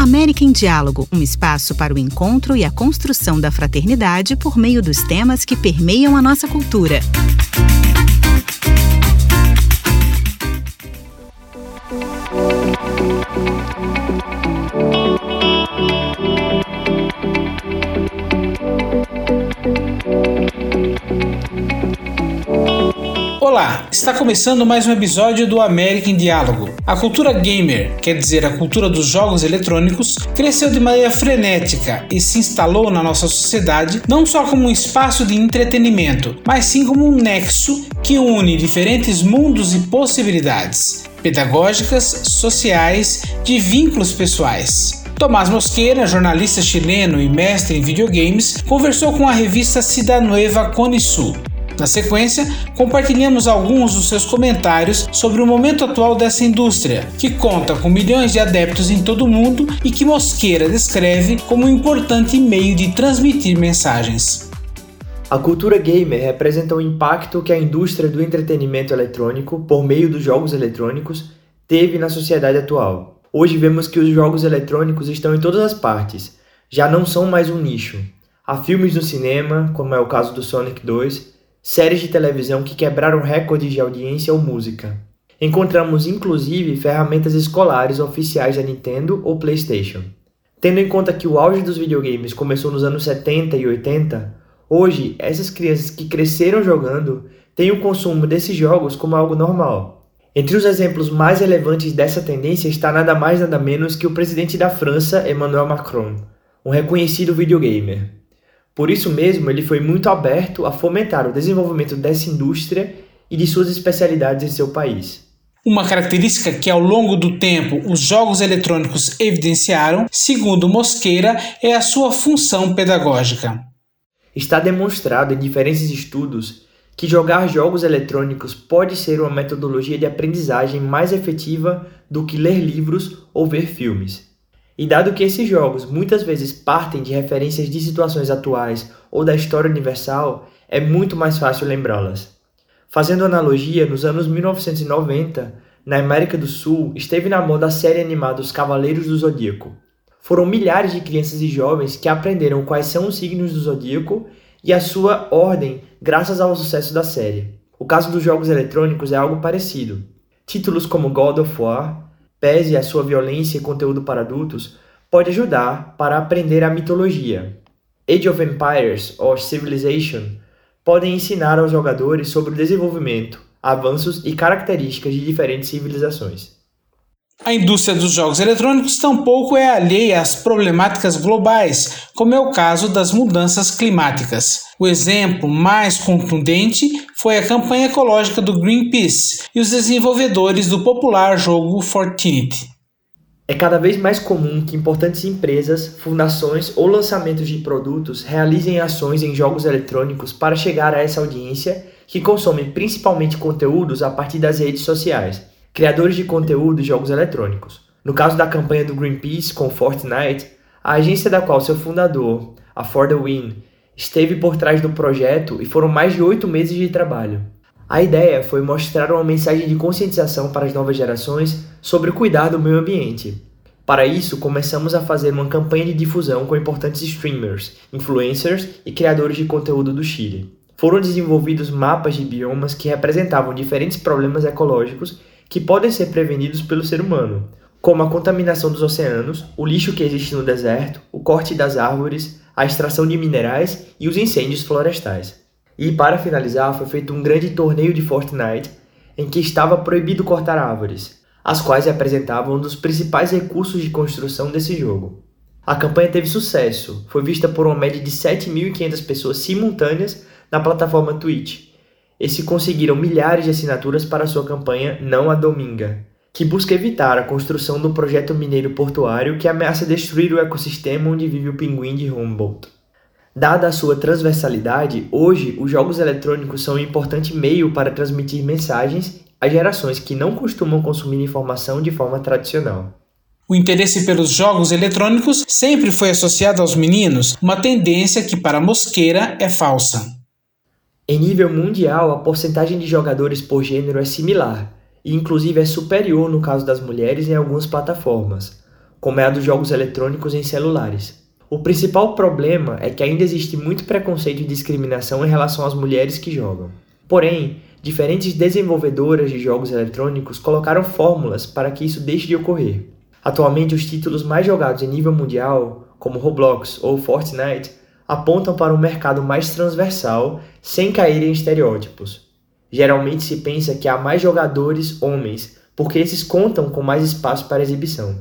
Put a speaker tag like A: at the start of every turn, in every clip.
A: América em Diálogo, um espaço para o encontro e a construção da fraternidade por meio dos temas que permeiam a nossa cultura.
B: Olá, está começando mais um episódio do América em Diálogo. A cultura gamer, quer dizer a cultura dos jogos eletrônicos, cresceu de maneira frenética e se instalou na nossa sociedade não só como um espaço de entretenimento, mas sim como um nexo que une diferentes mundos e possibilidades pedagógicas, sociais, de vínculos pessoais. Tomás Mosqueira, jornalista chileno e mestre em videogames, conversou com a revista Cidanueva Cone Sul na sequência, compartilhamos alguns dos seus comentários sobre o momento atual dessa indústria, que conta com milhões de adeptos em todo o mundo e que Mosqueira descreve como um importante meio de transmitir mensagens.
C: A cultura gamer representa o impacto que a indústria do entretenimento eletrônico, por meio dos jogos eletrônicos, teve na sociedade atual. Hoje vemos que os jogos eletrônicos estão em todas as partes, já não são mais um nicho. Há filmes no cinema, como é o caso do Sonic 2, séries de televisão que quebraram recordes de audiência ou música. Encontramos inclusive ferramentas escolares oficiais da Nintendo ou PlayStation. Tendo em conta que o auge dos videogames começou nos anos 70 e 80, hoje essas crianças que cresceram jogando têm o consumo desses jogos como algo normal. Entre os exemplos mais relevantes dessa tendência está nada mais nada menos que o presidente da França, Emmanuel Macron, um reconhecido videogamer. Por isso mesmo, ele foi muito aberto a fomentar o desenvolvimento dessa indústria e de suas especialidades em seu país.
B: Uma característica que ao longo do tempo os jogos eletrônicos evidenciaram, segundo Mosqueira, é a sua função pedagógica.
C: Está demonstrado em diferentes estudos que jogar jogos eletrônicos pode ser uma metodologia de aprendizagem mais efetiva do que ler livros ou ver filmes. E dado que esses jogos muitas vezes partem de referências de situações atuais ou da história universal, é muito mais fácil lembrá-las. Fazendo analogia, nos anos 1990, na América do Sul, esteve na moda a série animada Os Cavaleiros do Zodíaco. Foram milhares de crianças e jovens que aprenderam quais são os signos do zodíaco e a sua ordem graças ao sucesso da série. O caso dos jogos eletrônicos é algo parecido. Títulos como God of War pese a sua violência e conteúdo para adultos, pode ajudar para aprender a mitologia. Age of Empires ou Civilization podem ensinar aos jogadores sobre o desenvolvimento, avanços e características de diferentes civilizações.
B: A indústria dos jogos eletrônicos tampouco é alheia às problemáticas globais, como é o caso das mudanças climáticas. O exemplo mais contundente foi a campanha ecológica do Greenpeace e os desenvolvedores do popular jogo Fortnite.
C: É cada vez mais comum que importantes empresas, fundações ou lançamentos de produtos realizem ações em jogos eletrônicos para chegar a essa audiência que consome principalmente conteúdos a partir das redes sociais criadores de conteúdo e jogos eletrônicos. No caso da campanha do Greenpeace com Fortnite, a agência da qual seu fundador, a For the Win, esteve por trás do projeto e foram mais de oito meses de trabalho. A ideia foi mostrar uma mensagem de conscientização para as novas gerações sobre cuidar do meio ambiente. Para isso, começamos a fazer uma campanha de difusão com importantes streamers, influencers e criadores de conteúdo do Chile. Foram desenvolvidos mapas de biomas que representavam diferentes problemas ecológicos que podem ser prevenidos pelo ser humano, como a contaminação dos oceanos, o lixo que existe no deserto, o corte das árvores, a extração de minerais e os incêndios florestais. E para finalizar, foi feito um grande torneio de Fortnite em que estava proibido cortar árvores, as quais representavam um dos principais recursos de construção desse jogo. A campanha teve sucesso, foi vista por uma média de 7.500 pessoas simultâneas na plataforma Twitch e se conseguiram milhares de assinaturas para sua campanha Não a Dominga, que busca evitar a construção do projeto mineiro portuário que ameaça destruir o ecossistema onde vive o pinguim de Humboldt. Dada a sua transversalidade, hoje os jogos eletrônicos são um importante meio para transmitir mensagens a gerações que não costumam consumir informação de forma tradicional.
B: O interesse pelos jogos eletrônicos sempre foi associado aos meninos, uma tendência que para Mosqueira é falsa.
C: Em nível mundial, a porcentagem de jogadores por gênero é similar, e inclusive é superior no caso das mulheres em algumas plataformas. como é a dos jogos eletrônicos em celulares. O principal problema é que ainda existe muito preconceito e discriminação em relação às mulheres que jogam. Porém, diferentes desenvolvedoras de jogos eletrônicos colocaram fórmulas para que isso deixe de ocorrer. Atualmente, os títulos mais jogados em nível mundial, como Roblox ou Fortnite, apontam para um mercado mais transversal, sem cair em estereótipos. Geralmente se pensa que há mais jogadores homens, porque esses contam com mais espaço para exibição.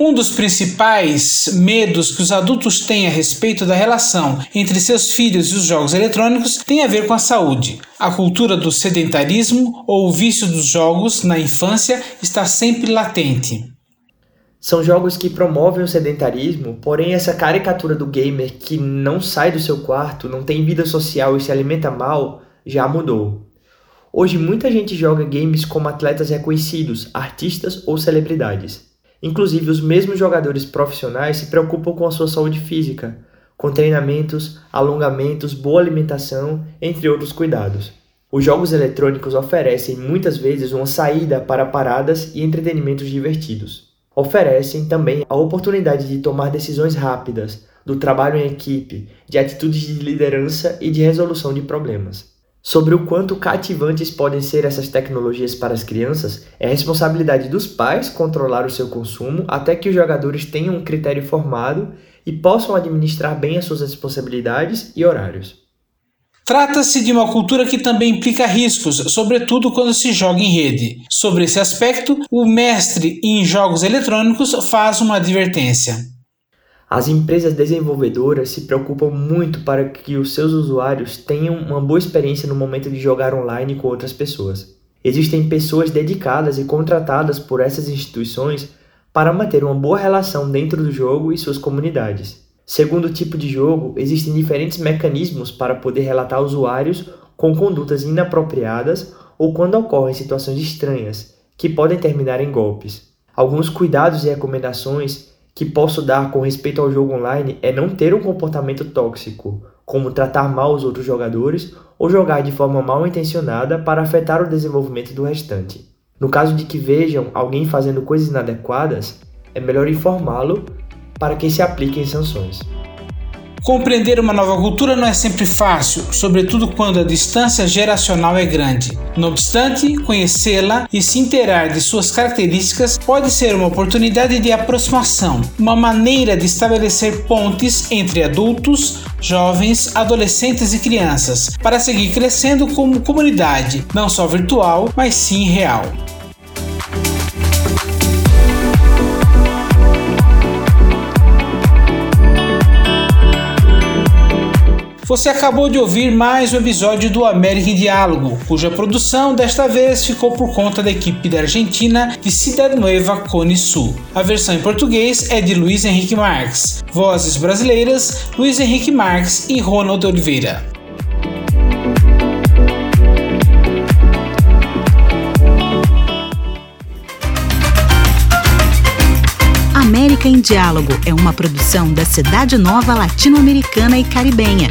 B: Um dos principais medos que os adultos têm a respeito da relação entre seus filhos e os jogos eletrônicos tem a ver com a saúde. A cultura do sedentarismo ou o vício dos jogos na infância está sempre latente.
C: São jogos que promovem o sedentarismo, porém essa caricatura do gamer que não sai do seu quarto, não tem vida social e se alimenta mal, já mudou. Hoje muita gente joga games como atletas reconhecidos, artistas ou celebridades. Inclusive, os mesmos jogadores profissionais se preocupam com a sua saúde física, com treinamentos, alongamentos, boa alimentação, entre outros cuidados. Os jogos eletrônicos oferecem muitas vezes uma saída para paradas e entretenimentos divertidos. Oferecem também a oportunidade de tomar decisões rápidas, do trabalho em equipe, de atitudes de liderança e de resolução de problemas. Sobre o quanto cativantes podem ser essas tecnologias para as crianças, é responsabilidade dos pais controlar o seu consumo até que os jogadores tenham um critério formado e possam administrar bem as suas responsabilidades e horários.
B: Trata-se de uma cultura que também implica riscos, sobretudo quando se joga em rede. Sobre esse aspecto, o mestre em jogos eletrônicos faz uma advertência.
C: As empresas desenvolvedoras se preocupam muito para que os seus usuários tenham uma boa experiência no momento de jogar online com outras pessoas. Existem pessoas dedicadas e contratadas por essas instituições para manter uma boa relação dentro do jogo e suas comunidades. Segundo o tipo de jogo, existem diferentes mecanismos para poder relatar usuários com condutas inapropriadas ou quando ocorrem situações estranhas, que podem terminar em golpes. Alguns cuidados e recomendações que posso dar com respeito ao jogo online é não ter um comportamento tóxico, como tratar mal os outros jogadores ou jogar de forma mal intencionada para afetar o desenvolvimento do restante. No caso de que vejam alguém fazendo coisas inadequadas, é melhor informá-lo para que se apliquem sanções.
B: Compreender uma nova cultura não é sempre fácil, sobretudo quando a distância geracional é grande. Não obstante, conhecê-la e se inteirar de suas características pode ser uma oportunidade de aproximação, uma maneira de estabelecer pontes entre adultos, jovens, adolescentes e crianças, para seguir crescendo como comunidade, não só virtual, mas sim real. Você acabou de ouvir mais um episódio do América em Diálogo, cuja produção desta vez ficou por conta da equipe da Argentina de Cidade Nueva Cone Sul. A versão em português é de Luiz Henrique Marques. Vozes brasileiras: Luiz Henrique Marques e Ronald Oliveira.
A: América em Diálogo é uma produção da Cidade Nova Latino-Americana e Caribenha